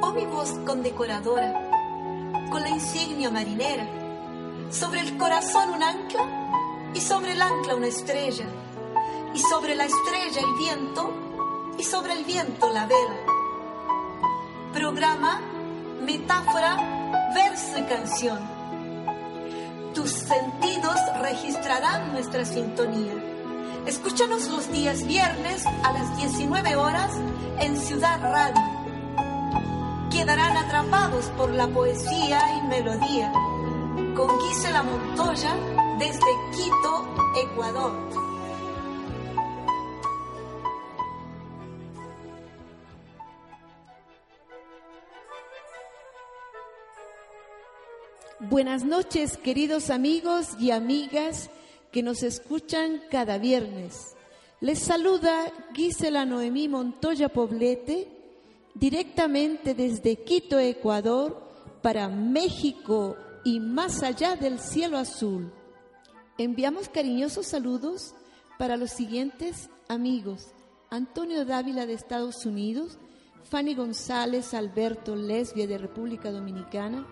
Oh mi voz condecoradora, con la insignia marinera, sobre el corazón un ancla y sobre el ancla una estrella, y sobre la estrella el viento y sobre el viento la vela. Programa, metáfora, verso y canción. Tus sentidos registrarán nuestra sintonía. Escúchanos los días viernes a las 19 horas en Ciudad Radio quedarán atrapados por la poesía y melodía. Con Gisela Montoya desde Quito, Ecuador. Buenas noches, queridos amigos y amigas que nos escuchan cada viernes. Les saluda Gisela Noemí Montoya Poblete directamente desde Quito, Ecuador, para México y más allá del cielo azul. Enviamos cariñosos saludos para los siguientes amigos. Antonio Dávila de Estados Unidos, Fanny González, Alberto Lesbia de República Dominicana,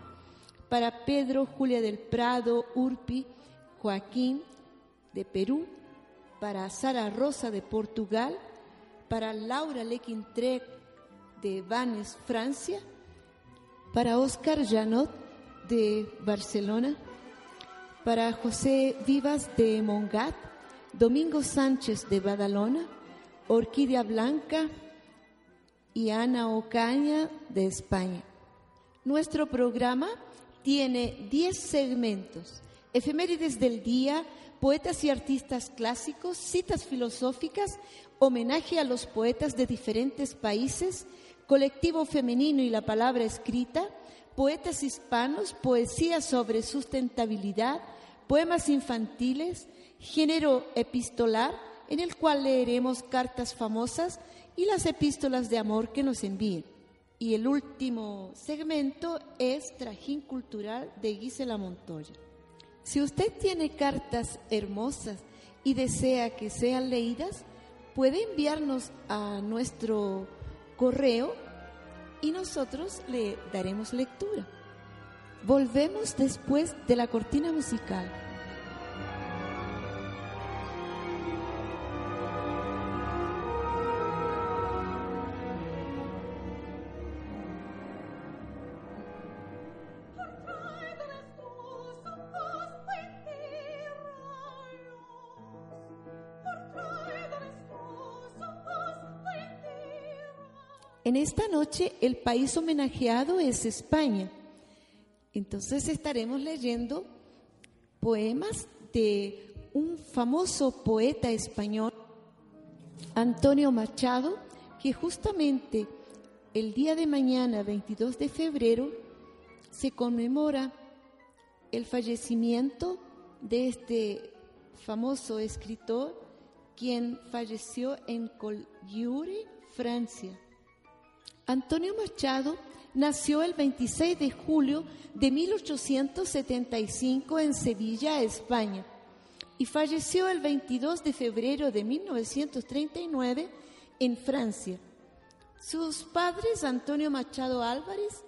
para Pedro Julia del Prado, Urpi, Joaquín de Perú, para Sara Rosa de Portugal, para Laura Lequintrec de Vannes, Francia, para Oscar Janot de Barcelona, para José Vivas de Mongat, Domingo Sánchez de Badalona, Orquídea Blanca y Ana Ocaña de España. Nuestro programa tiene 10 segmentos, efemérides del día, poetas y artistas clásicos, citas filosóficas, homenaje a los poetas de diferentes países, colectivo femenino y la palabra escrita, poetas hispanos, poesía sobre sustentabilidad, poemas infantiles, género epistolar, en el cual leeremos cartas famosas y las epístolas de amor que nos envíen. Y el último segmento es Trajín Cultural de Gisela Montoya. Si usted tiene cartas hermosas y desea que sean leídas, puede enviarnos a nuestro correo y nosotros le daremos lectura. Volvemos después de la cortina musical. Esta noche el país homenajeado es España. Entonces estaremos leyendo poemas de un famoso poeta español, Antonio Machado, que justamente el día de mañana, 22 de febrero, se conmemora el fallecimiento de este famoso escritor, quien falleció en Collioure, Francia. Antonio Machado nació el 26 de julio de 1875 en Sevilla, España, y falleció el 22 de febrero de 1939 en Francia. Sus padres, Antonio Machado Álvarez,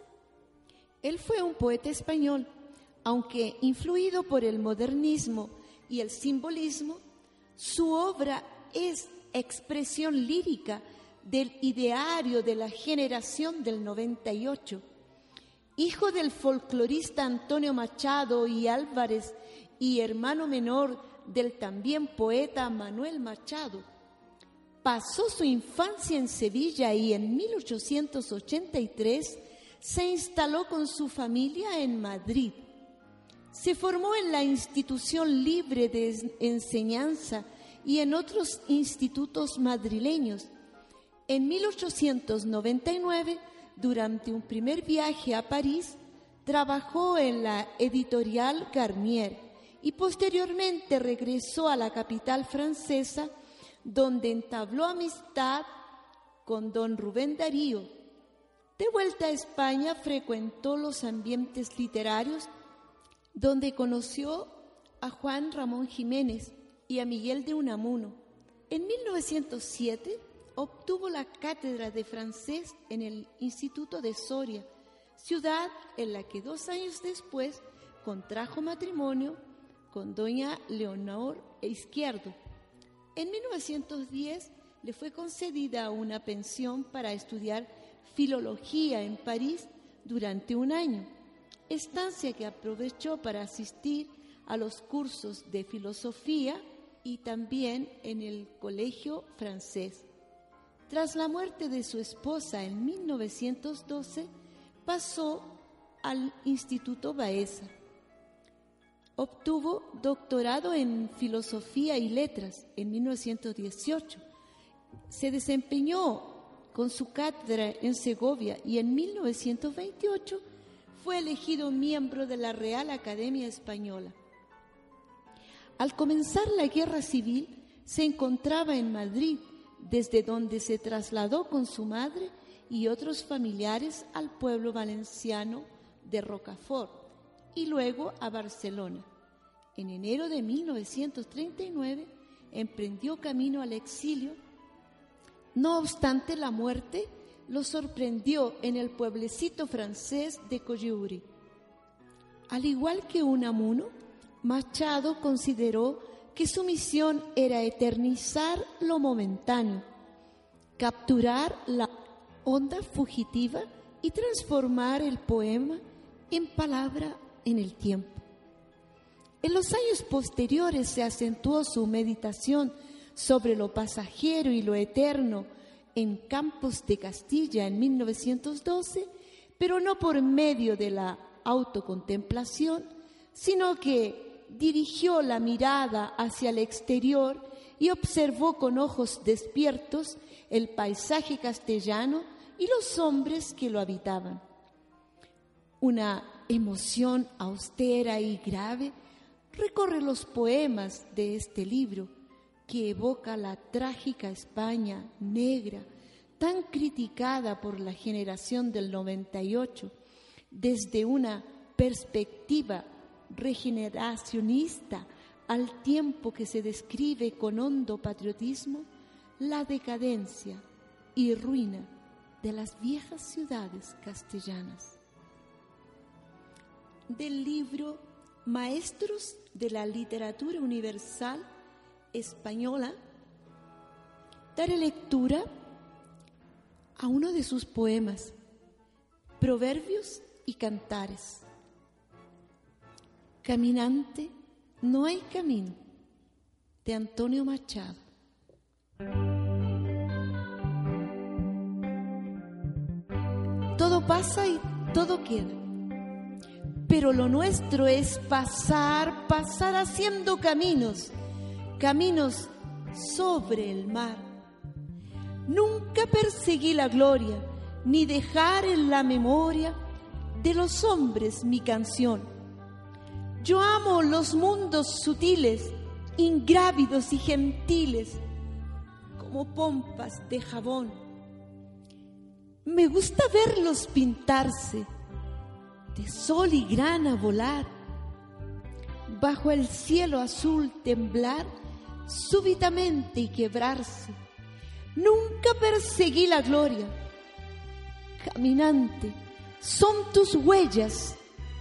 él fue un poeta español, aunque influido por el modernismo y el simbolismo, su obra es expresión lírica del ideario de la generación del 98. Hijo del folclorista Antonio Machado y Álvarez y hermano menor del también poeta Manuel Machado. Pasó su infancia en Sevilla y en 1883 se instaló con su familia en Madrid. Se formó en la institución libre de enseñanza y en otros institutos madrileños en 1899, durante un primer viaje a París, trabajó en la editorial Garnier y posteriormente regresó a la capital francesa, donde entabló amistad con don Rubén Darío. De vuelta a España frecuentó los ambientes literarios, donde conoció a Juan Ramón Jiménez y a Miguel de Unamuno. En 1907 obtuvo la cátedra de francés en el Instituto de Soria, ciudad en la que dos años después contrajo matrimonio con doña Leonor Izquierdo. En 1910 le fue concedida una pensión para estudiar filología en París durante un año, estancia que aprovechó para asistir a los cursos de filosofía y también en el colegio francés. Tras la muerte de su esposa en 1912, pasó al Instituto Baeza. Obtuvo doctorado en Filosofía y Letras en 1918. Se desempeñó con su cátedra en Segovia y en 1928 fue elegido miembro de la Real Academia Española. Al comenzar la guerra civil, se encontraba en Madrid, desde donde se trasladó con su madre y otros familiares al pueblo valenciano de Rocafort y luego a Barcelona. En enero de 1939 emprendió camino al exilio. No obstante, la muerte lo sorprendió en el pueblecito francés de Coyuri. Al igual que Unamuno, Machado consideró que su misión era eternizar lo momentáneo, capturar la onda fugitiva y transformar el poema en palabra en el tiempo. En los años posteriores se acentuó su meditación sobre lo pasajero y lo eterno en Campos de Castilla en 1912, pero no por medio de la autocontemplación, sino que dirigió la mirada hacia el exterior y observó con ojos despiertos el paisaje castellano y los hombres que lo habitaban. Una emoción austera y grave recorre los poemas de este libro que evoca la trágica España negra, tan criticada por la generación del 98, desde una perspectiva regeneracionista al tiempo que se describe con hondo patriotismo la decadencia y ruina de las viejas ciudades castellanas. Del libro Maestros de la Literatura Universal Española, daré lectura a uno de sus poemas, Proverbios y Cantares. Caminante, no hay camino, de Antonio Machado. Todo pasa y todo queda. Pero lo nuestro es pasar, pasar haciendo caminos, caminos sobre el mar. Nunca perseguí la gloria, ni dejar en la memoria de los hombres mi canción. Yo amo los mundos sutiles, ingrávidos y gentiles, como pompas de jabón me gusta verlos pintarse, de sol y grana volar, bajo el cielo azul temblar súbitamente y quebrarse. Nunca perseguí la gloria. Caminante, son tus huellas,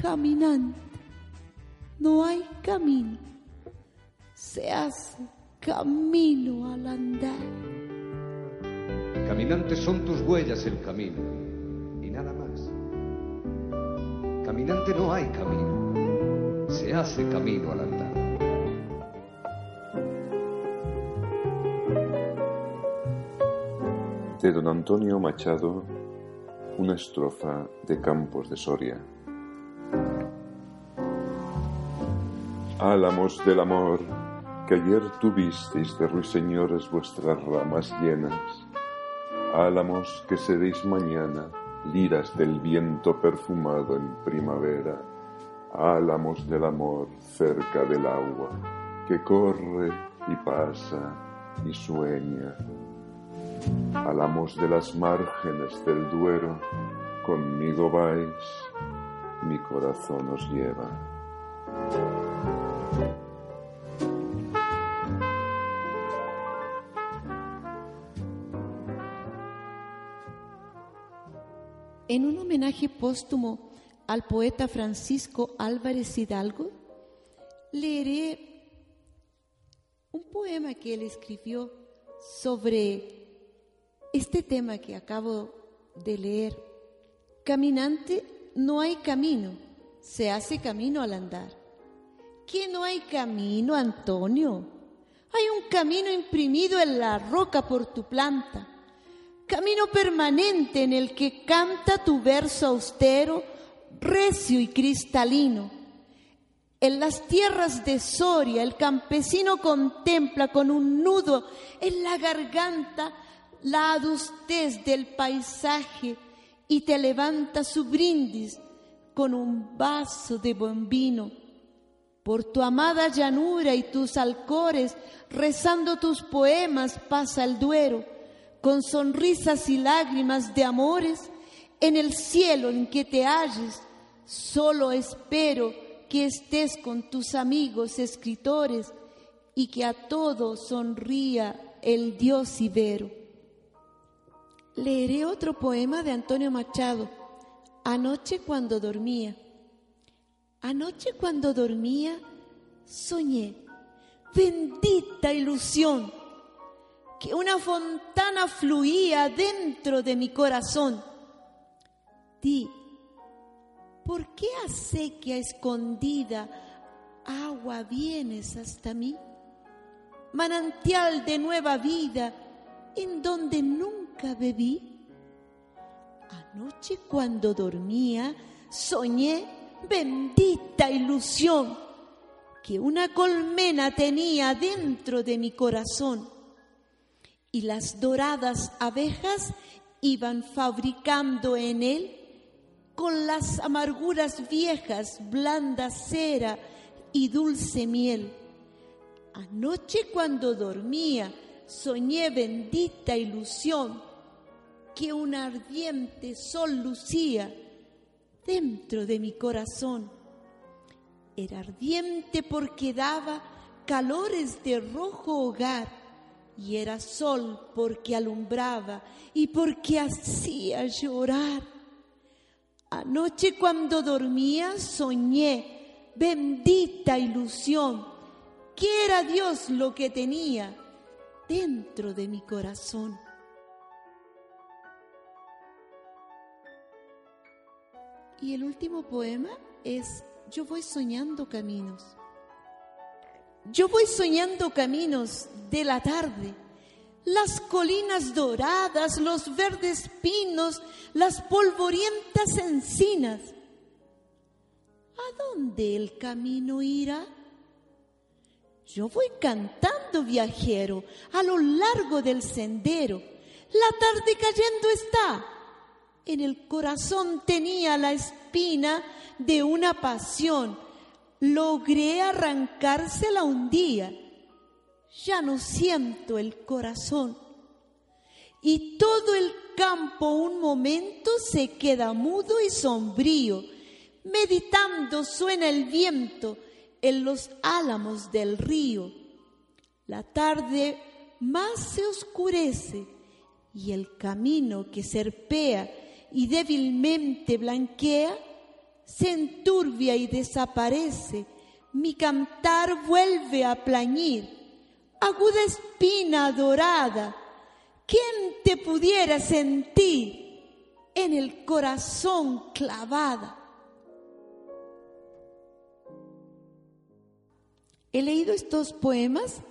Caminante, no hay camino, se hace camino al andar. Caminantes son tus huellas el camino y nada más. Caminante no hay camino, se hace camino al andar. De don Antonio Machado, una estrofa de Campos de Soria. Álamos del amor, que ayer tuvisteis de ruiseñores vuestras ramas llenas álamos que seréis mañana, liras del viento perfumado en primavera, álamos del amor cerca del agua, que corre y pasa y sueña. Álamos de las márgenes del Duero, conmigo vais, mi corazón os lleva. En un homenaje póstumo al poeta Francisco Álvarez Hidalgo, leeré un poema que él escribió sobre este tema que acabo de leer. Caminante, no hay camino, se hace camino al andar. ¿Qué no hay camino, Antonio? Hay un camino imprimido en la roca por tu planta camino permanente en el que canta tu verso austero, recio y cristalino. En las tierras de Soria el campesino contempla con un nudo en la garganta la adustez del paisaje y te levanta su brindis con un vaso de buen vino. Por tu amada llanura y tus alcores, rezando tus poemas, pasa el duero con sonrisas y lágrimas de amores, en el cielo en que te halles, solo espero que estés con tus amigos escritores y que a todo sonría el Dios Ibero. Leeré otro poema de Antonio Machado, Anoche cuando dormía. Anoche cuando dormía, soñé, bendita ilusión que una fontana fluía dentro de mi corazón. Di, ¿por qué a sequía escondida agua vienes hasta mí? Manantial de nueva vida en donde nunca bebí. Anoche cuando dormía soñé bendita ilusión que una colmena tenía dentro de mi corazón y las doradas abejas iban fabricando en él con las amarguras viejas, blanda cera y dulce miel. Anoche cuando dormía soñé bendita ilusión que un ardiente sol lucía dentro de mi corazón. Era ardiente porque daba calores de rojo hogar y era sol porque alumbraba y porque hacía llorar. Anoche cuando dormía soñé, bendita ilusión, que era Dios lo que tenía dentro de mi corazón. Y el último poema es Yo voy soñando caminos. Yo voy soñando caminos de la tarde, las colinas doradas, los verdes pinos, las polvorientas encinas. ¿A dónde el camino irá? Yo voy cantando, viajero, a lo largo del sendero. La tarde cayendo está. En el corazón tenía la espina de una pasión. Logré arrancársela un día. Ya no siento el corazón. Y todo el campo un momento se queda mudo y sombrío. Meditando suena el viento en los álamos del río. La tarde más se oscurece y el camino que serpea y débilmente blanquea se enturbia y desaparece. Mi cantar vuelve a plañir. Aguda espina dorada, ¿quién te pudiera sentir en el corazón clavada? He leído estos poemas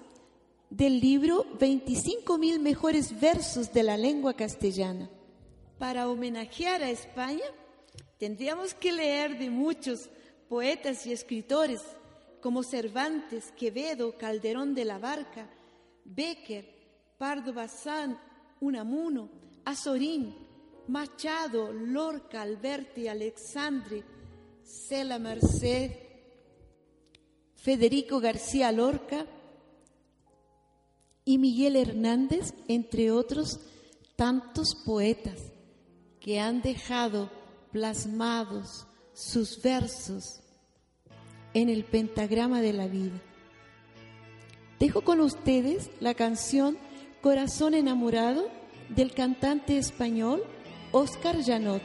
del libro 25 mil mejores versos de la lengua castellana. Para homenajear a España, tendríamos que leer de muchos poetas y escritores como Cervantes, Quevedo, Calderón de la Barca, Becker, Pardo Bazán, Unamuno, Azorín, Machado, Lorca, Alberti, Alexandre, Cela Merced, Federico García Lorca y Miguel Hernández, entre otros tantos poetas que han dejado plasmados sus versos en el pentagrama de la vida. Dejo con ustedes la canción Corazón enamorado del cantante español Oscar Janot.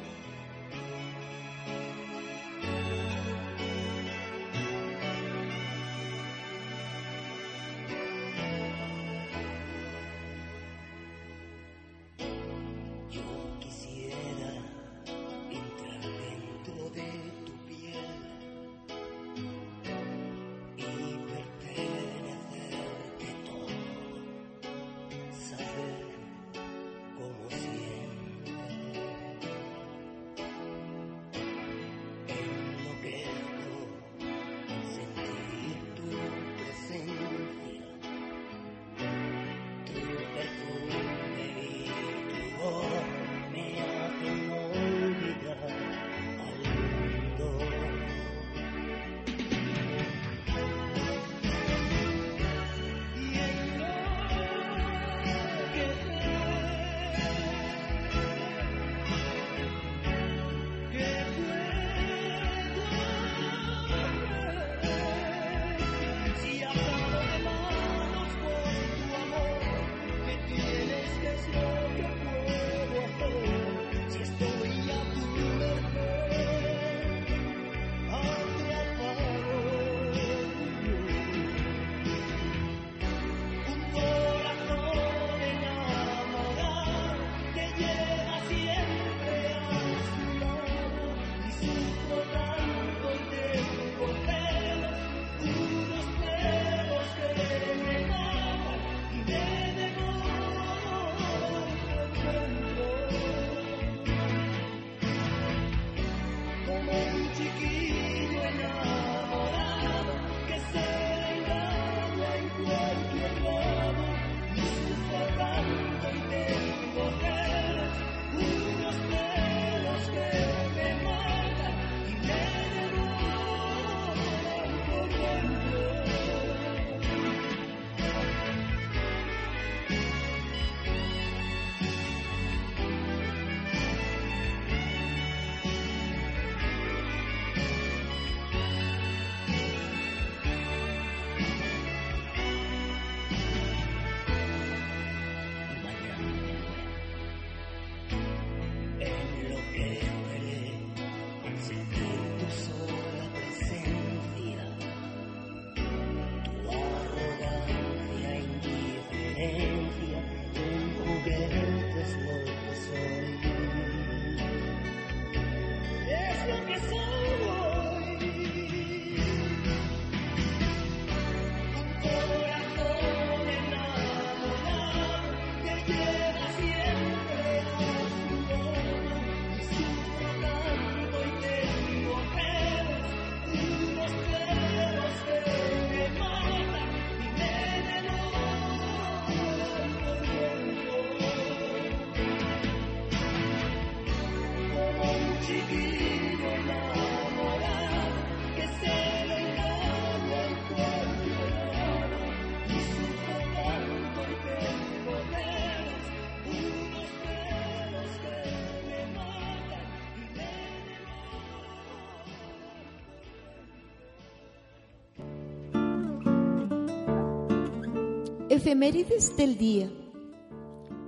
Efemérides del día.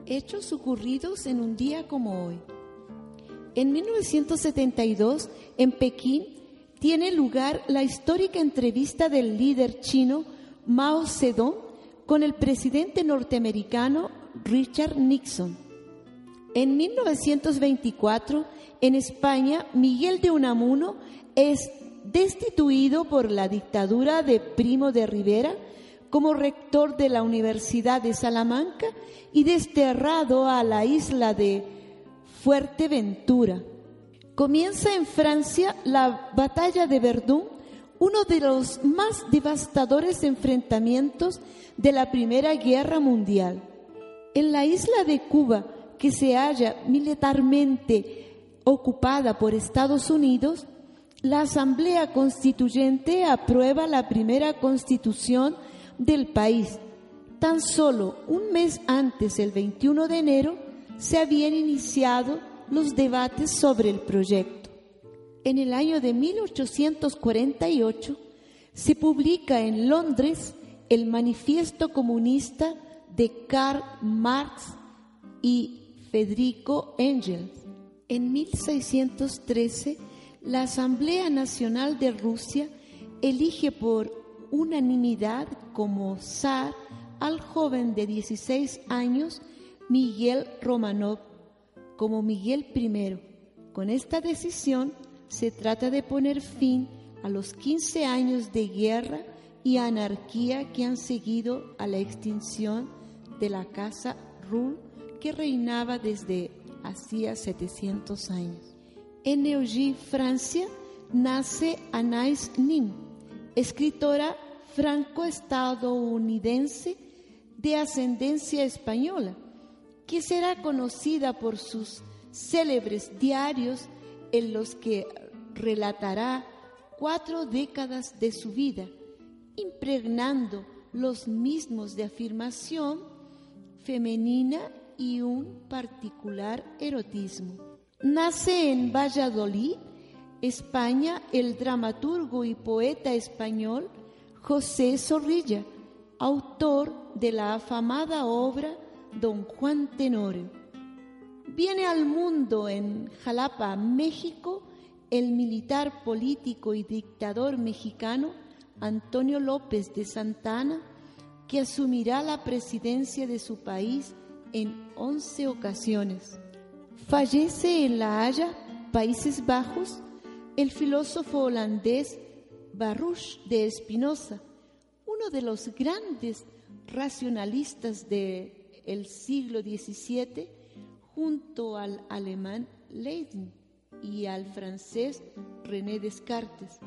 Hechos ocurridos en un día como hoy. En 1972, en Pekín, tiene lugar la histórica entrevista del líder chino Mao Zedong con el presidente norteamericano Richard Nixon. En 1924, en España, Miguel de Unamuno es destituido por la dictadura de Primo de Rivera como rector de la Universidad de Salamanca y desterrado a la isla de Fuerteventura. Comienza en Francia la batalla de Verdún, uno de los más devastadores enfrentamientos de la Primera Guerra Mundial. En la isla de Cuba, que se halla militarmente ocupada por Estados Unidos, la Asamblea Constituyente aprueba la primera constitución del país. Tan solo un mes antes, el 21 de enero, se habían iniciado los debates sobre el proyecto. En el año de 1848 se publica en Londres el Manifiesto Comunista de Karl Marx y Federico Engels. En 1613, la Asamblea Nacional de Rusia elige por unanimidad como zar al joven de 16 años Miguel Romanov como Miguel I. Con esta decisión se trata de poner fin a los 15 años de guerra y anarquía que han seguido a la extinción de la casa Ruhl que reinaba desde hacía 700 años. En Neuilly, Francia, nace Anais Nin, escritora franco-estadounidense de ascendencia española, que será conocida por sus célebres diarios en los que relatará cuatro décadas de su vida, impregnando los mismos de afirmación femenina y un particular erotismo. Nace en Valladolid, España, el dramaturgo y poeta español José Zorrilla, autor de la afamada obra Don Juan Tenorio. Viene al mundo en Jalapa, México, el militar político y dictador mexicano Antonio López de Santana, que asumirá la presidencia de su país en 11 ocasiones. Fallece en La Haya, Países Bajos, el filósofo holandés Baruch de Espinosa, uno de los grandes racionalistas del siglo XVII, junto al alemán Leibniz y al francés René Descartes.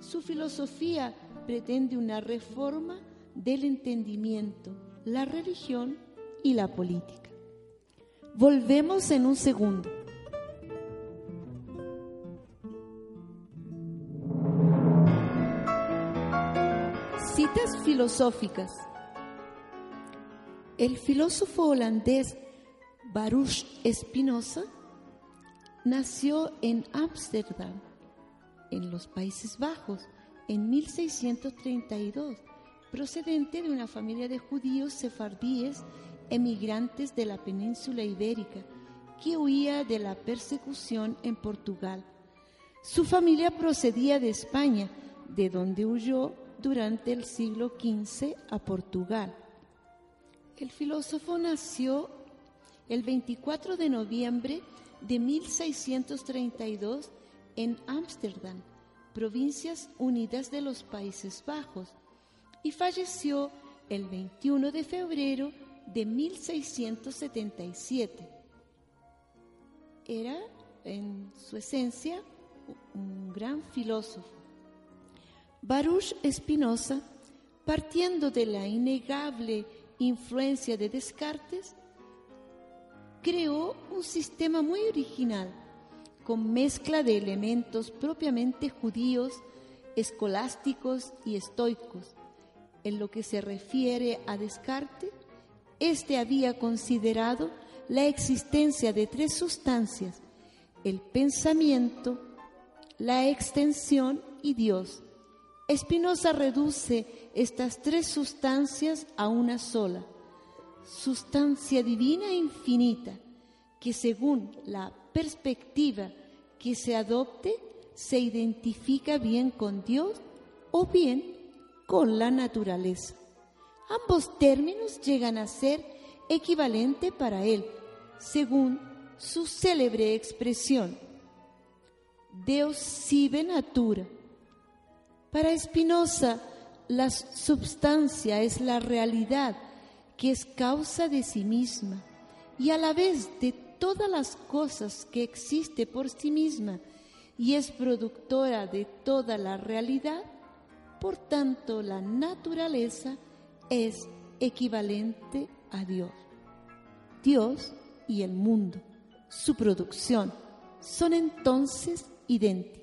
Su filosofía pretende una reforma del entendimiento, la religión y la política. Volvemos en un segundo. Filosóficas. El filósofo holandés Baruch Spinoza nació en Ámsterdam, en los Países Bajos, en 1632, procedente de una familia de judíos sefardíes emigrantes de la península ibérica que huía de la persecución en Portugal. Su familia procedía de España, de donde huyó durante el siglo XV a Portugal. El filósofo nació el 24 de noviembre de 1632 en Ámsterdam, Provincias Unidas de los Países Bajos, y falleció el 21 de febrero de 1677. Era, en su esencia, un gran filósofo. Baruch Spinoza, partiendo de la innegable influencia de Descartes, creó un sistema muy original, con mezcla de elementos propiamente judíos, escolásticos y estoicos. En lo que se refiere a Descartes, este había considerado la existencia de tres sustancias, el pensamiento, la extensión y Dios, Espinosa reduce estas tres sustancias a una sola, sustancia divina e infinita, que según la perspectiva que se adopte, se identifica bien con Dios o bien con la naturaleza. Ambos términos llegan a ser equivalente para él, según su célebre expresión. Deus sive natura. Para Spinoza, la substancia es la realidad que es causa de sí misma y a la vez de todas las cosas que existe por sí misma y es productora de toda la realidad, por tanto la naturaleza es equivalente a Dios. Dios y el mundo, su producción, son entonces idénticos.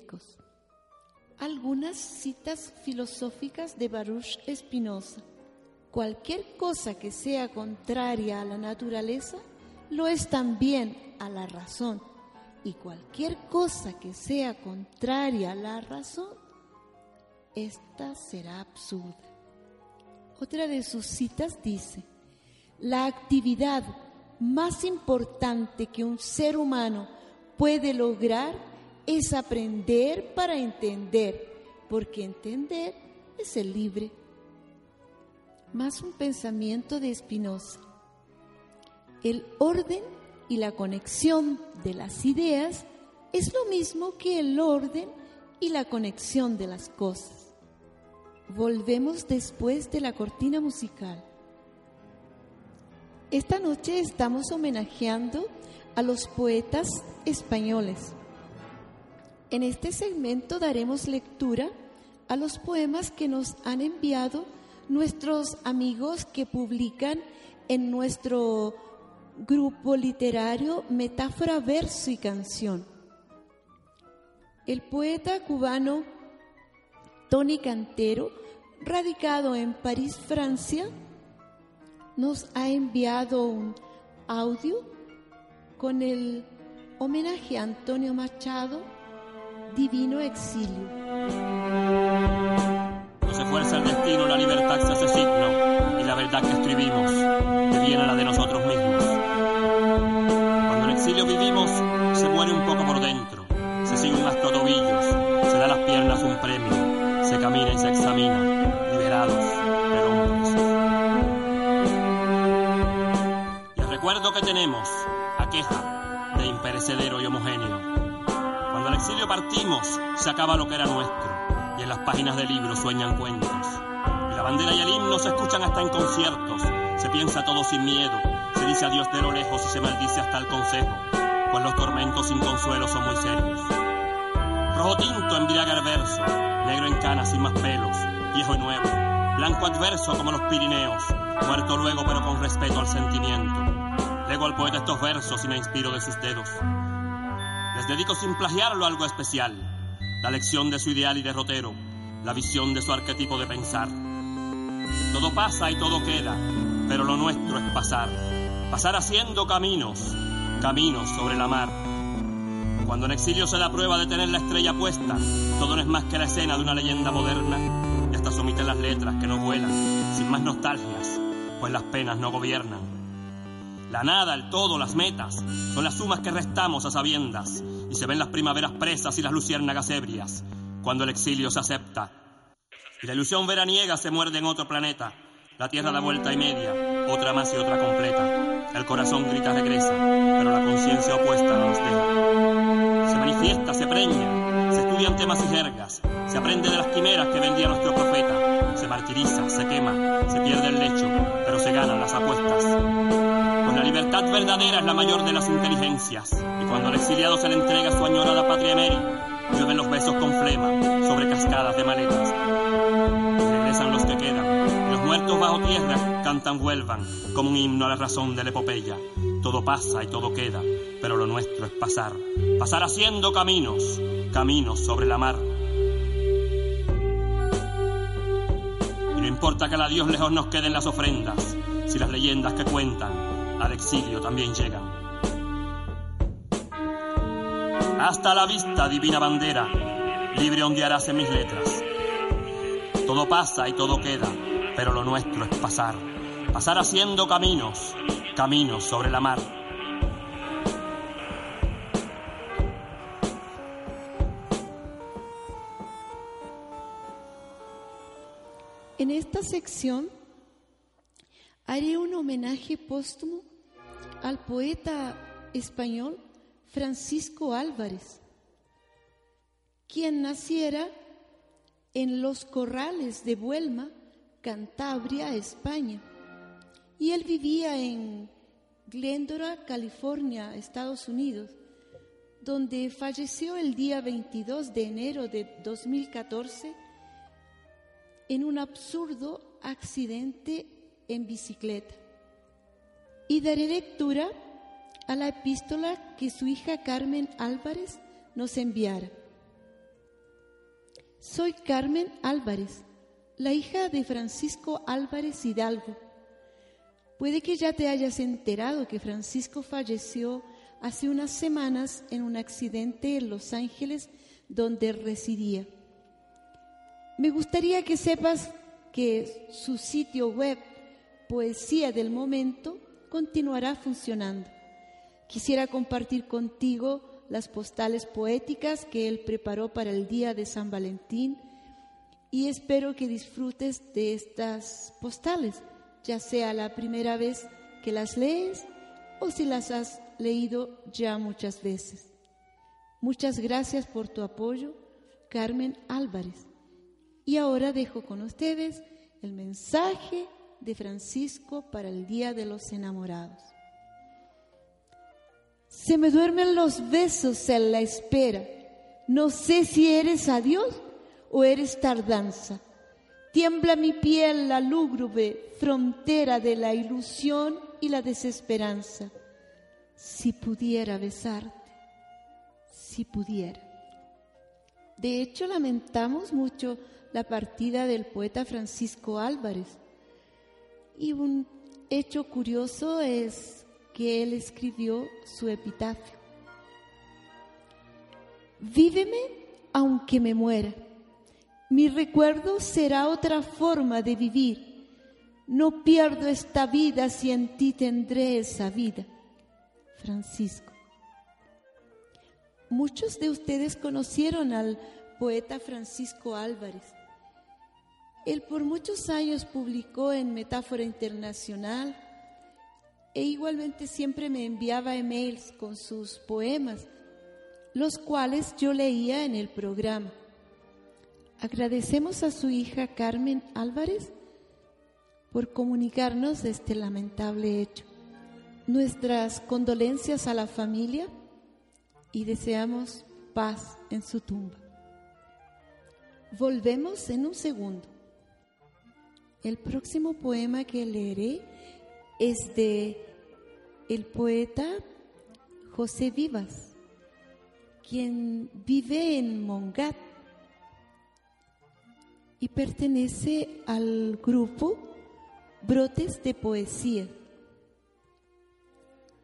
Algunas citas filosóficas de Baruch Spinoza. Cualquier cosa que sea contraria a la naturaleza lo es también a la razón. Y cualquier cosa que sea contraria a la razón, esta será absurda. Otra de sus citas dice, la actividad más importante que un ser humano puede lograr es aprender para entender, porque entender es ser libre. Más un pensamiento de Spinoza. El orden y la conexión de las ideas es lo mismo que el orden y la conexión de las cosas. Volvemos después de la cortina musical. Esta noche estamos homenajeando a los poetas españoles. En este segmento daremos lectura a los poemas que nos han enviado nuestros amigos que publican en nuestro grupo literario Metáfora, Verso y Canción. El poeta cubano Tony Cantero, radicado en París, Francia, nos ha enviado un audio con el homenaje a Antonio Machado, Divino Exilio. No se fuerza el destino, la libertad se hace signo y la verdad que escribimos deviene la de nosotros mismos. Cuando en exilio vivimos, se muere un poco por dentro, se sigue un astro tobillos, se da las piernas un premio, se camina y se examina, liberados, pero. Y el recuerdo que tenemos aqueja de imperecedero y homogéneo. Exilio partimos, se acaba lo que era nuestro, y en las páginas del libro sueñan cuentos. Y la bandera y el himno se escuchan hasta en conciertos, se piensa todo sin miedo, se dice adiós de lo lejos y se maldice hasta el consejo, pues los tormentos sin consuelo son muy serios. Rojo tinto embriaga el verso, negro en canas sin más pelos, viejo y nuevo, blanco adverso como los Pirineos, muerto luego pero con respeto al sentimiento. Lego al poeta estos versos y me inspiro de sus dedos. Les dedico sin plagiarlo algo especial, la lección de su ideal y derrotero, la visión de su arquetipo de pensar. Todo pasa y todo queda, pero lo nuestro es pasar, pasar haciendo caminos, caminos sobre la mar. Cuando en exilio se da prueba de tener la estrella puesta, todo no es más que la escena de una leyenda moderna, y hasta se las letras que no vuelan, sin más nostalgias, pues las penas no gobiernan. La nada, el todo, las metas, son las sumas que restamos a sabiendas, y se ven las primaveras presas y las luciérnagas ebrias, cuando el exilio se acepta. Y la ilusión veraniega se muerde en otro planeta, la tierra da vuelta y media, otra más y otra completa. El corazón grita regresa, pero la conciencia opuesta no nos deja. Se manifiesta, se preña, se estudian temas y jergas, se aprende de las quimeras que vendía nuestro profeta, se martiriza, se quema, se pierde el lecho, pero se ganan las apuestas. Libertad verdadera es la mayor de las inteligencias, y cuando al exiliado se le entrega su añorada patria Mary, llueven los besos con flema sobre cascadas de maletas. Regresan los que quedan, los muertos bajo tierra cantan vuelvan, como un himno a la razón de la epopeya. Todo pasa y todo queda, pero lo nuestro es pasar, pasar haciendo caminos, caminos sobre la mar. Y no importa que a la Dios lejos nos queden las ofrendas, si las leyendas que cuentan al exilio también llegan. Hasta la vista, divina bandera, libre ondearás en mis letras. Todo pasa y todo queda, pero lo nuestro es pasar. Pasar haciendo caminos, caminos sobre la mar. En esta sección haré un homenaje póstumo al poeta español Francisco Álvarez, quien naciera en los corrales de Buelma, Cantabria, España. Y él vivía en Glendora, California, Estados Unidos, donde falleció el día 22 de enero de 2014 en un absurdo accidente en bicicleta. Y daré lectura a la epístola que su hija Carmen Álvarez nos enviara. Soy Carmen Álvarez, la hija de Francisco Álvarez Hidalgo. Puede que ya te hayas enterado que Francisco falleció hace unas semanas en un accidente en Los Ángeles donde residía. Me gustaría que sepas que su sitio web, Poesía del Momento, continuará funcionando. Quisiera compartir contigo las postales poéticas que él preparó para el día de San Valentín y espero que disfrutes de estas postales, ya sea la primera vez que las lees o si las has leído ya muchas veces. Muchas gracias por tu apoyo, Carmen Álvarez. Y ahora dejo con ustedes el mensaje de Francisco para el Día de los Enamorados. Se me duermen los besos en la espera. No sé si eres adiós o eres tardanza. Tiembla mi piel la lúgubre frontera de la ilusión y la desesperanza. Si pudiera besarte, si pudiera. De hecho, lamentamos mucho la partida del poeta Francisco Álvarez. Y un hecho curioso es que él escribió su epitafio. Víveme aunque me muera. Mi recuerdo será otra forma de vivir. No pierdo esta vida si en ti tendré esa vida. Francisco. Muchos de ustedes conocieron al poeta Francisco Álvarez. Él por muchos años publicó en Metáfora Internacional, e igualmente siempre me enviaba emails con sus poemas, los cuales yo leía en el programa. Agradecemos a su hija Carmen Álvarez por comunicarnos este lamentable hecho. Nuestras condolencias a la familia y deseamos paz en su tumba. Volvemos en un segundo. El próximo poema que leeré es de el poeta José Vivas, quien vive en Mongat y pertenece al grupo Brotes de Poesía.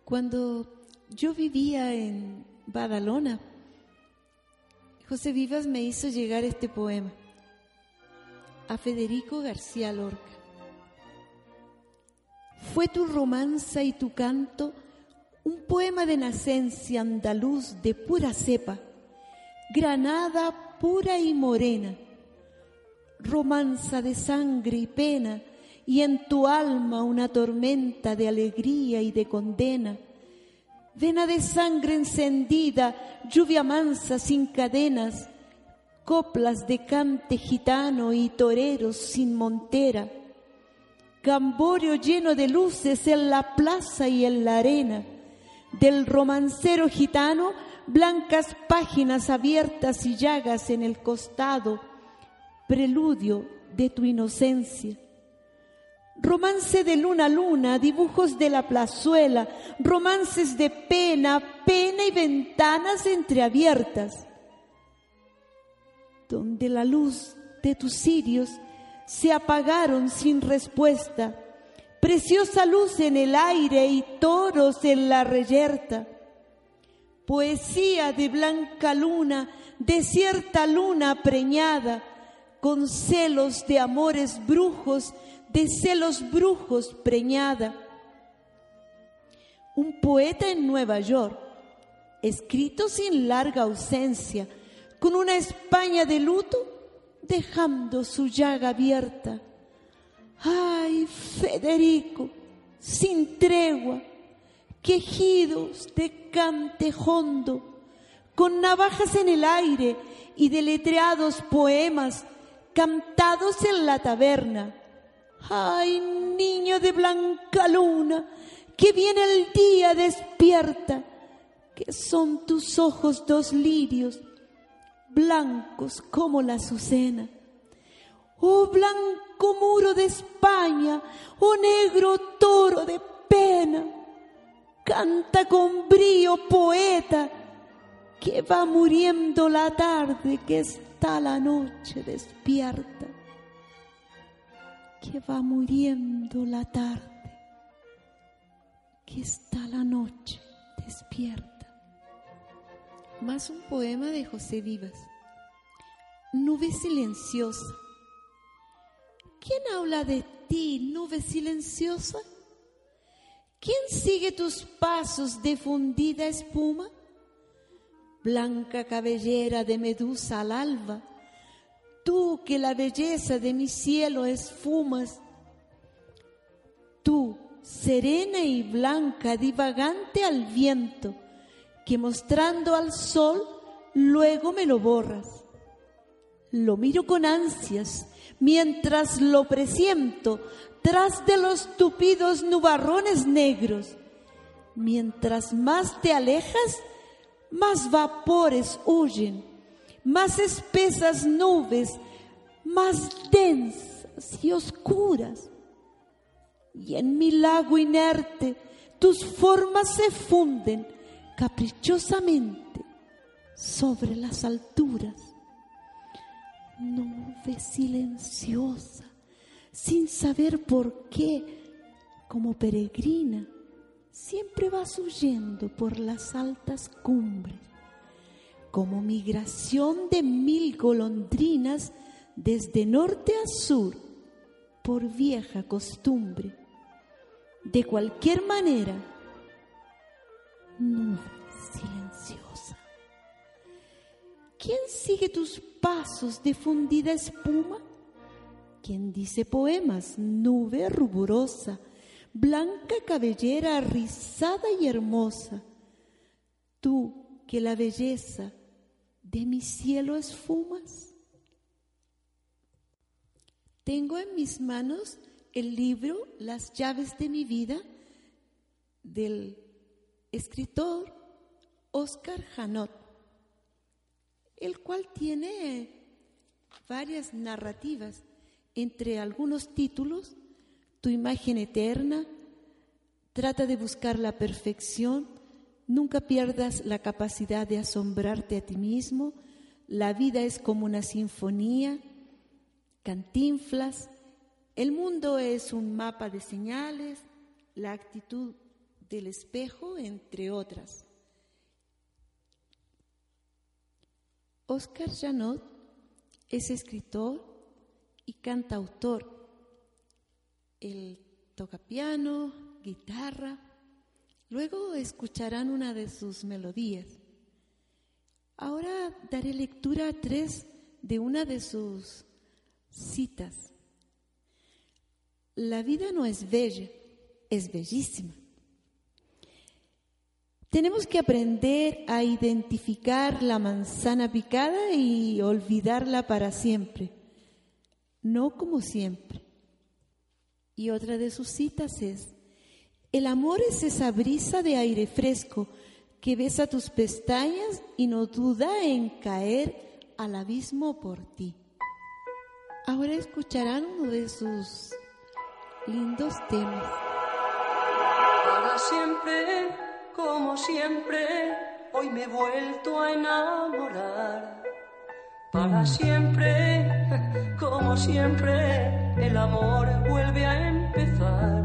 Cuando yo vivía en Badalona, José Vivas me hizo llegar este poema a Federico García Lorca. Fue tu romanza y tu canto un poema de nacencia andaluz de pura cepa, granada pura y morena, romanza de sangre y pena, y en tu alma una tormenta de alegría y de condena, vena de sangre encendida, lluvia mansa sin cadenas, coplas de cante gitano y toreros sin montera, gamborio lleno de luces en la plaza y en la arena, del romancero gitano, blancas páginas abiertas y llagas en el costado, preludio de tu inocencia. Romance de luna a luna, dibujos de la plazuela, romances de pena, pena y ventanas entreabiertas, donde la luz de tus cirios se apagaron sin respuesta. Preciosa luz en el aire y toros en la reyerta. Poesía de blanca luna, de cierta luna preñada, con celos de amores brujos, de celos brujos preñada. Un poeta en Nueva York, escrito sin larga ausencia, con una España de luto, dejando su llaga abierta. Ay, Federico, sin tregua, quejidos de cante hondo, con navajas en el aire y deletreados poemas cantados en la taberna. Ay, niño de blanca luna, que viene el día despierta, que son tus ojos dos lirios, blancos como la azucena. Oh blanco muro de España, oh negro toro de pena, canta con brío poeta, que va muriendo la tarde, que está la noche despierta, que va muriendo la tarde, que está la noche despierta. Más un poema de José Vivas. Nube silenciosa. ¿Quién habla de ti, nube silenciosa? ¿Quién sigue tus pasos de fundida espuma? Blanca cabellera de medusa al alba, tú que la belleza de mi cielo esfumas, tú, serena y blanca, divagante al viento, que mostrando al sol luego me lo borras. Lo miro con ansias mientras lo presiento tras de los tupidos nubarrones negros. Mientras más te alejas, más vapores huyen, más espesas nubes, más densas y oscuras. Y en mi lago inerte tus formas se funden caprichosamente sobre las alturas. Nube silenciosa, sin saber por qué, como peregrina, siempre vas huyendo por las altas cumbres, como migración de mil golondrinas desde norte a sur, por vieja costumbre. De cualquier manera, silenciosa. ¿Quién sigue tus pasos de fundida espuma? ¿Quién dice poemas? Nube ruborosa, blanca cabellera rizada y hermosa. Tú que la belleza de mi cielo esfumas. Tengo en mis manos el libro Las llaves de mi vida del escritor Oscar Janot, el cual tiene varias narrativas, entre algunos títulos, Tu imagen eterna, trata de buscar la perfección, nunca pierdas la capacidad de asombrarte a ti mismo, la vida es como una sinfonía, cantinflas, el mundo es un mapa de señales, la actitud del espejo, entre otras. Oscar Janot es escritor y cantautor. Él toca piano, guitarra. Luego escucharán una de sus melodías. Ahora daré lectura a tres de una de sus citas. La vida no es bella, es bellísima. Tenemos que aprender a identificar la manzana picada y olvidarla para siempre, no como siempre. Y otra de sus citas es, el amor es esa brisa de aire fresco que besa tus pestañas y no duda en caer al abismo por ti. Ahora escucharán uno de sus lindos temas. Para siempre como siempre, hoy me he vuelto a enamorar. Para siempre, como siempre, el amor vuelve a empezar.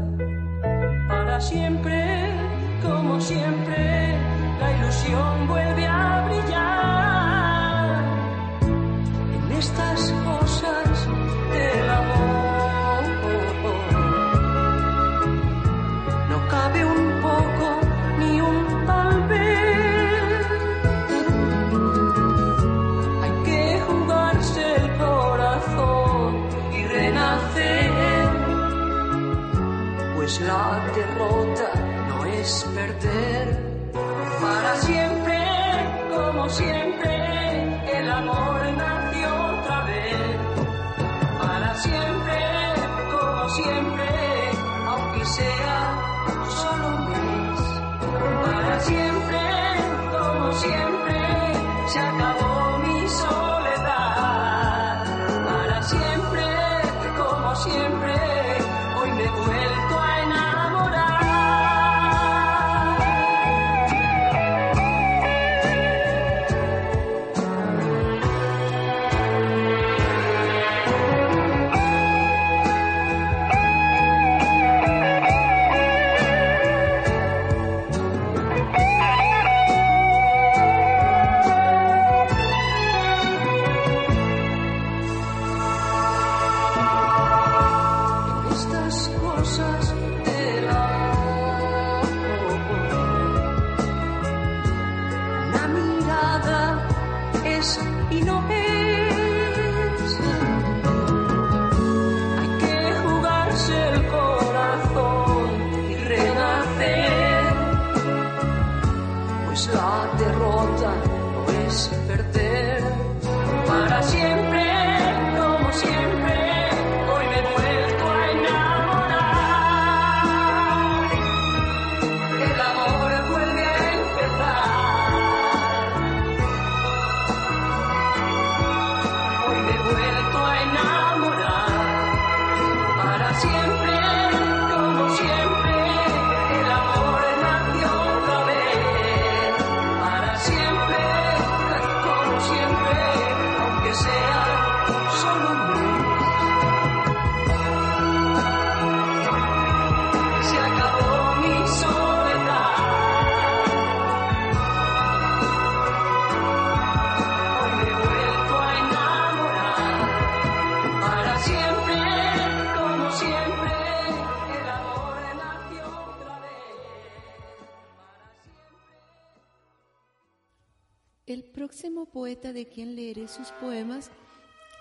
Para siempre, como siempre, la ilusión vuelve a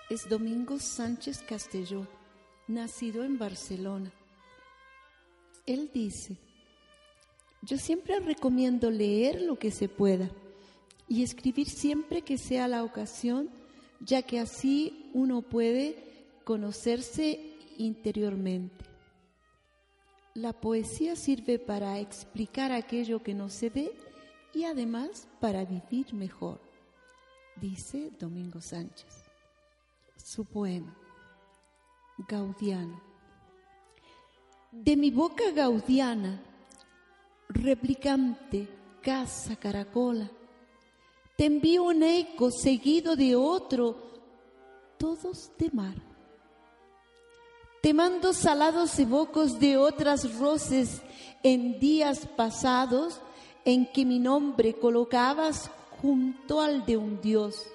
es Domingo Sánchez Castelló, nacido en Barcelona. Él dice, yo siempre recomiendo leer lo que se pueda y escribir siempre que sea la ocasión, ya que así uno puede conocerse interiormente. La poesía sirve para explicar aquello que no se ve y además para vivir mejor, dice Domingo Sánchez. Su poema, Gaudiano. De mi boca gaudiana, replicante, casa caracola, te envío un eco seguido de otro, todos de mar. Te mando salados evocos de otras roces en días pasados en que mi nombre colocabas junto al de un dios.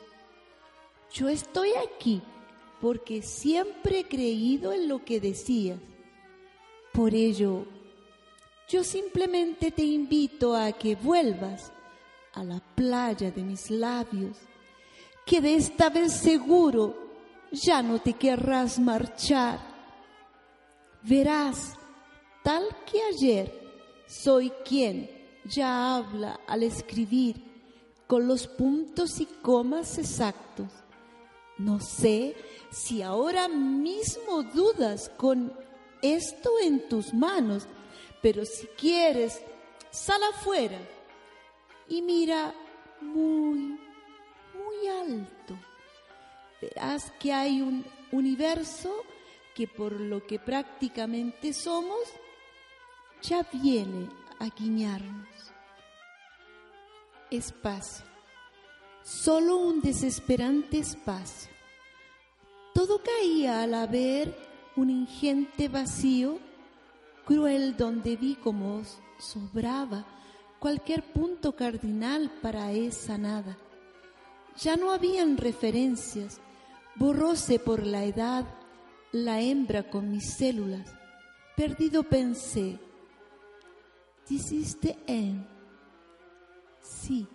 Yo estoy aquí porque siempre he creído en lo que decías. Por ello, yo simplemente te invito a que vuelvas a la playa de mis labios, que de esta vez seguro ya no te querrás marchar. Verás, tal que ayer, soy quien ya habla al escribir con los puntos y comas exactos. No sé si ahora mismo dudas con esto en tus manos, pero si quieres, sal afuera y mira muy, muy alto. Verás que hay un universo que por lo que prácticamente somos, ya viene a guiñarnos. Espacio, solo un desesperante espacio. Todo caía al haber un ingente vacío, cruel donde vi como sobraba cualquier punto cardinal para esa nada. Ya no habían referencias, borróse por la edad la hembra con mis células. Perdido pensé, This is the end. Sí,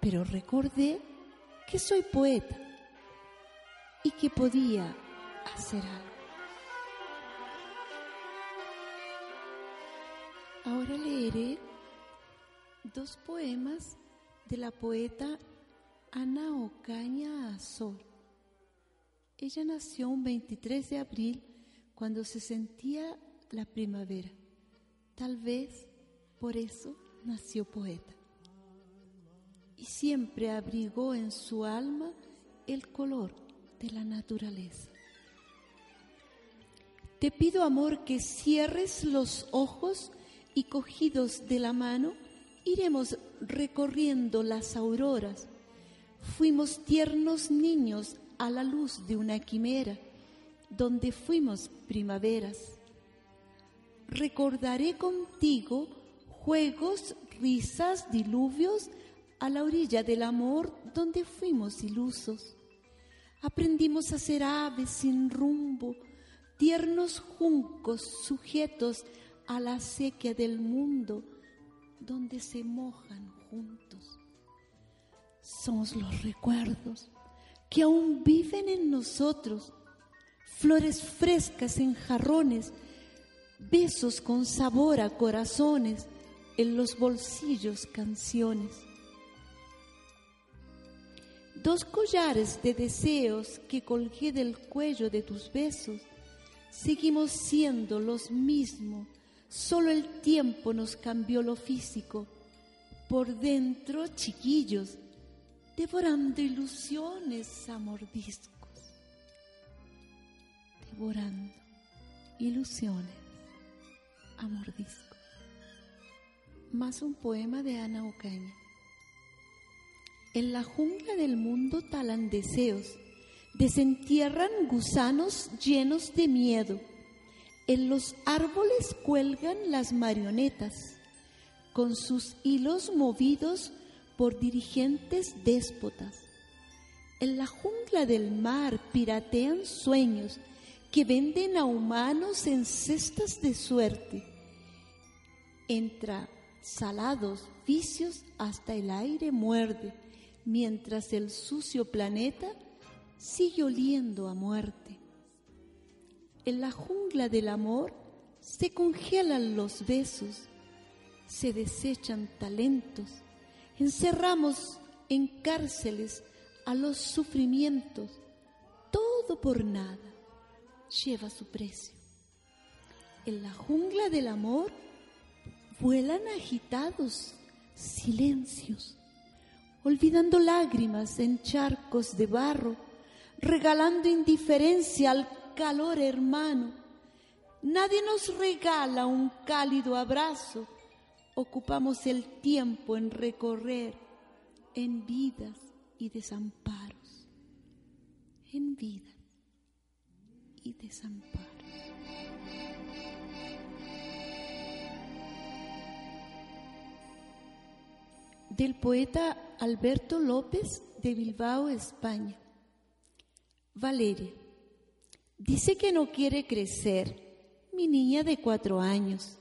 pero recordé que soy poeta y que podía hacer algo. Ahora leeré dos poemas de la poeta Ana Ocaña Azor. Ella nació un 23 de abril cuando se sentía la primavera. Tal vez por eso nació poeta. Y siempre abrigó en su alma el color de la naturaleza. Te pido, amor, que cierres los ojos y cogidos de la mano, iremos recorriendo las auroras. Fuimos tiernos niños a la luz de una quimera, donde fuimos primaveras. Recordaré contigo juegos, risas, diluvios a la orilla del amor donde fuimos ilusos. Aprendimos a ser aves sin rumbo, tiernos juncos sujetos a la sequía del mundo donde se mojan juntos. Somos los recuerdos que aún viven en nosotros, flores frescas en jarrones, besos con sabor a corazones, en los bolsillos canciones. Dos collares de deseos que colgué del cuello de tus besos, seguimos siendo los mismos, solo el tiempo nos cambió lo físico. Por dentro, chiquillos, devorando ilusiones a mordiscos, devorando ilusiones a mordiscos. Más un poema de Ana Ocaña. En la jungla del mundo talan deseos, desentierran gusanos llenos de miedo. En los árboles cuelgan las marionetas, con sus hilos movidos por dirigentes déspotas. En la jungla del mar piratean sueños que venden a humanos en cestas de suerte. Entra salados vicios hasta el aire muerde, mientras el sucio planeta sigue oliendo a muerte. En la jungla del amor se congelan los besos, se desechan talentos, encerramos en cárceles a los sufrimientos, todo por nada lleva su precio. En la jungla del amor vuelan agitados silencios, olvidando lágrimas en charcos de barro, regalando indiferencia al calor hermano. Nadie nos regala un cálido abrazo, ocupamos el tiempo en recorrer en vidas y desamparos, en vidas y desamparos. Del poeta Alberto López de Bilbao, España. Valeria. Dice que no quiere crecer, mi niña de cuatro años.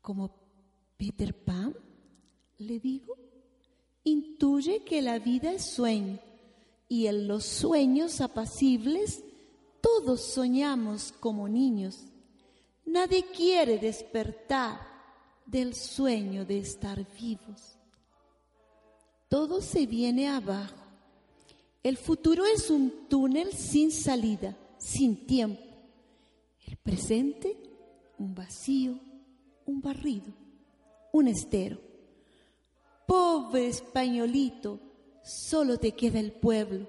Como Peter Pan, le digo, intuye que la vida es sueño y en los sueños apacibles todos soñamos como niños. Nadie quiere despertar del sueño de estar vivos. Todo se viene abajo. El futuro es un túnel sin salida, sin tiempo. El presente, un vacío, un barrido, un estero. Pobre españolito, solo te queda el pueblo.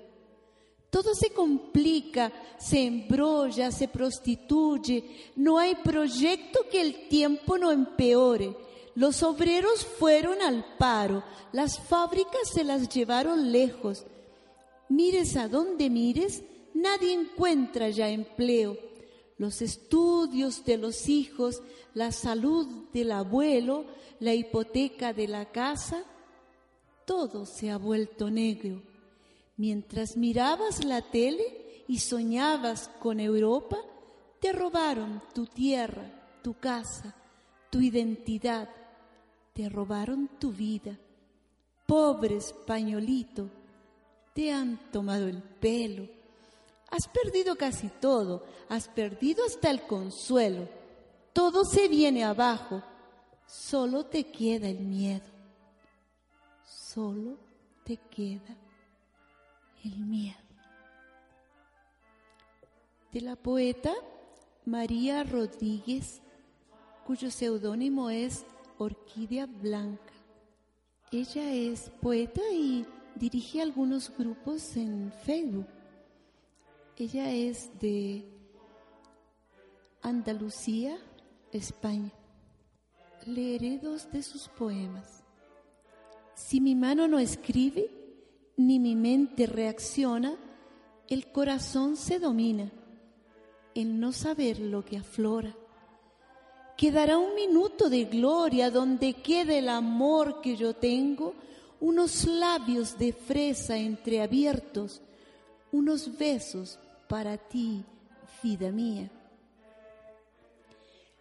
Todo se complica, se embrolla, se prostituye. No hay proyecto que el tiempo no empeore. Los obreros fueron al paro, las fábricas se las llevaron lejos. Mires a donde mires, nadie encuentra ya empleo. Los estudios de los hijos, la salud del abuelo, la hipoteca de la casa, todo se ha vuelto negro. Mientras mirabas la tele y soñabas con Europa, te robaron tu tierra, tu casa, tu identidad, te robaron tu vida. Pobre españolito, te han tomado el pelo. Has perdido casi todo, has perdido hasta el consuelo. Todo se viene abajo, solo te queda el miedo. Solo te queda el miedo. De la poeta María Rodríguez, cuyo seudónimo es Orquídea Blanca. Ella es poeta y dirige algunos grupos en Facebook. Ella es de Andalucía, España. Leeré dos de sus poemas. Si mi mano no escribe, ni mi mente reacciona, el corazón se domina en no saber lo que aflora. Quedará un minuto de gloria donde quede el amor que yo tengo, unos labios de fresa entreabiertos, unos besos para ti, vida mía.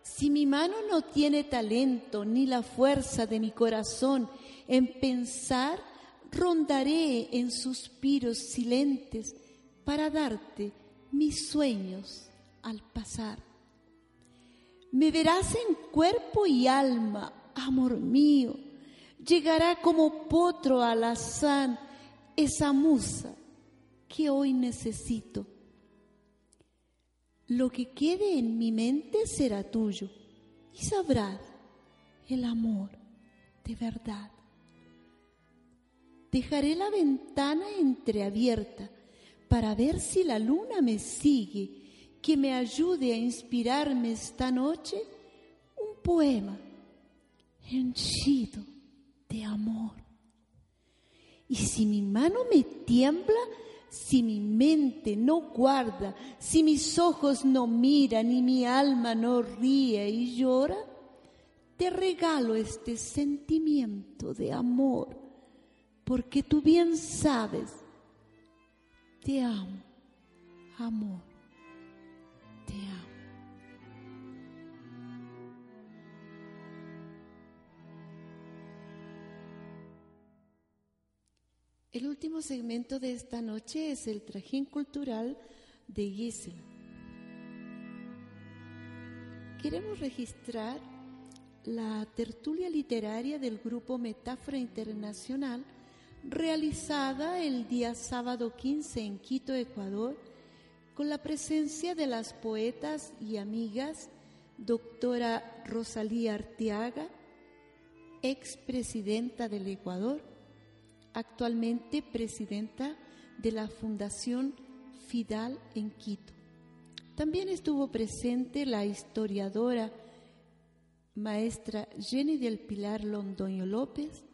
Si mi mano no tiene talento ni la fuerza de mi corazón en pensar, rondaré en suspiros silentes para darte mis sueños al pasar. Me verás en cuerpo y alma, amor mío. Llegará como potro alazán esa musa que hoy necesito. Lo que quede en mi mente será tuyo y sabrás el amor de verdad. Dejaré la ventana entreabierta para ver si la luna me sigue que me ayude a inspirarme esta noche un poema henchido de amor. Y si mi mano me tiembla, si mi mente no guarda, si mis ojos no miran y mi alma no ríe y llora, te regalo este sentimiento de amor, porque tú bien sabes, te amo, amor El último segmento de esta noche es el trajín cultural de Gisela. Queremos registrar la tertulia literaria del grupo Metáfora Internacional realizada el día sábado 15 en Quito, Ecuador, con la presencia de las poetas y amigas doctora Rosalía Arteaga, expresidenta del Ecuador, actualmente presidenta de la Fundación Fidal en Quito. También estuvo presente la historiadora maestra Jenny del Pilar Londoño López,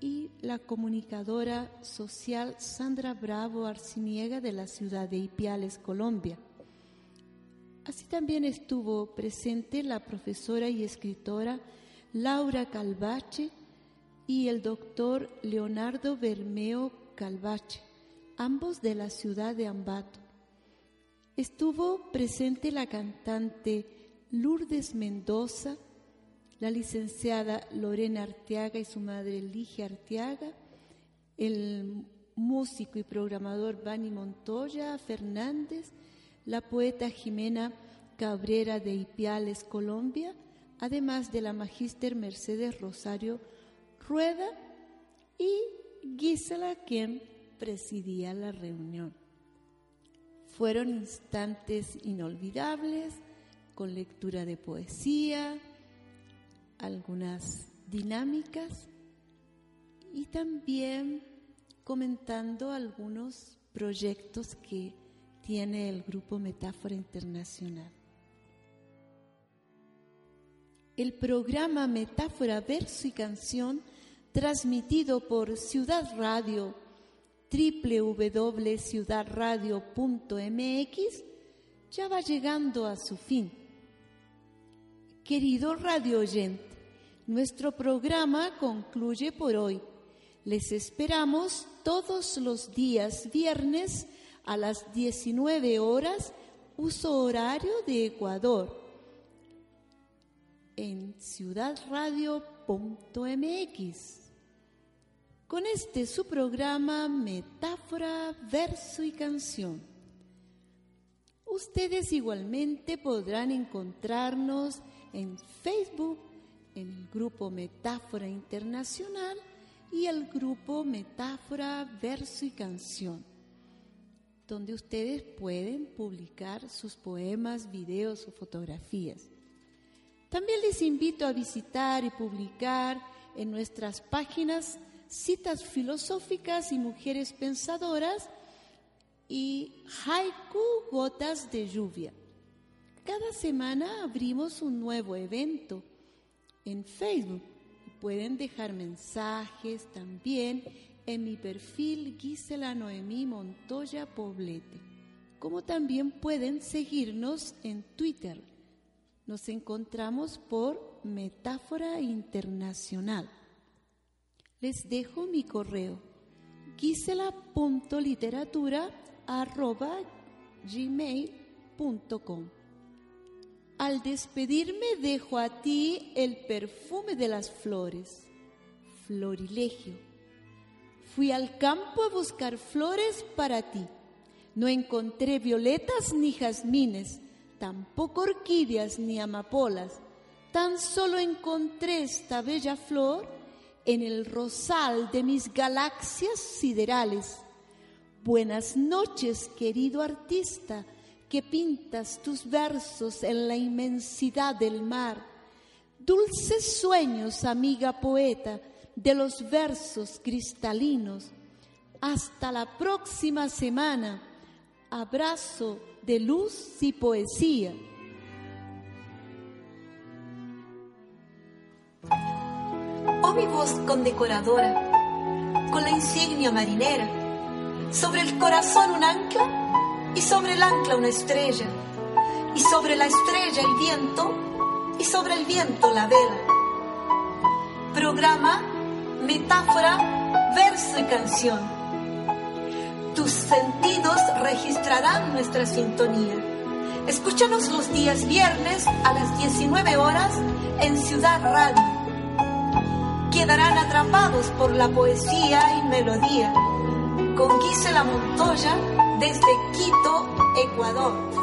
y la comunicadora social Sandra Bravo Arciniega de la ciudad de Ipiales, Colombia. Así también estuvo presente la profesora y escritora Laura Calvache y el doctor Leonardo Bermeo Calvache, ambos de la ciudad de Ambato. Estuvo presente la cantante Lourdes Mendoza, la licenciada Lorena Arteaga y su madre Ligia Arteaga, el músico y programador Bani Montoya Fernández, la poeta Jimena Cabrera de Ipiales, Colombia, además de la magíster Mercedes Rosario Rueda y Gisela, quien presidía la reunión. Fueron instantes inolvidables, con lectura de poesía, algunas dinámicas y también comentando algunos proyectos que tiene el Grupo Metáfora Internacional. El programa Metáfora, Verso y Canción, transmitido por Ciudad Radio, www.ciudadradio.mx, ya va llegando a su fin. Querido radio oyente, nuestro programa concluye por hoy. Les esperamos todos los días viernes a las 19 horas, uso horario de Ecuador, en ciudadradio.mx. Con este su programa Metáfora, Verso y Canción. Ustedes igualmente podrán encontrarnos en Facebook, en el grupo Metáfora Internacional y el grupo Metáfora Verso y Canción, donde ustedes pueden publicar sus poemas, videos o fotografías. También les invito a visitar y publicar en nuestras páginas citas filosóficas y mujeres pensadoras y haiku gotas de lluvia. Cada semana abrimos un nuevo evento en Facebook. Pueden dejar mensajes también en mi perfil Gisela Noemí Montoya Poblete, como también pueden seguirnos en Twitter. Nos encontramos por Metáfora Internacional. Les dejo mi correo gisela.literatura.gmail.com Al despedirme dejo a ti el perfume de las flores, florilegio. Fui al campo a buscar flores para ti. No encontré violetas ni jazmines, tampoco orquídeas ni amapolas. Tan solo encontré esta bella flor en el rosal de mis galaxias siderales. Buenas noches, querido artista, que pintas tus versos en la inmensidad del mar. Dulces sueños, amiga poeta, de los versos cristalinos. Hasta la próxima semana. Abrazo de luz y poesía. Oh mi voz condecoradora, con la insignia marinera, sobre el corazón un ancla y sobre el ancla una estrella, y sobre la estrella el viento y sobre el viento la vela. Programa, metáfora, verso y canción. Tus sentidos registrarán nuestra sintonía. Escúchanos los días viernes a las 19 horas en Ciudad Radio quedarán atrapados por la poesía y melodía. Con Gisela Montoya desde Quito, Ecuador.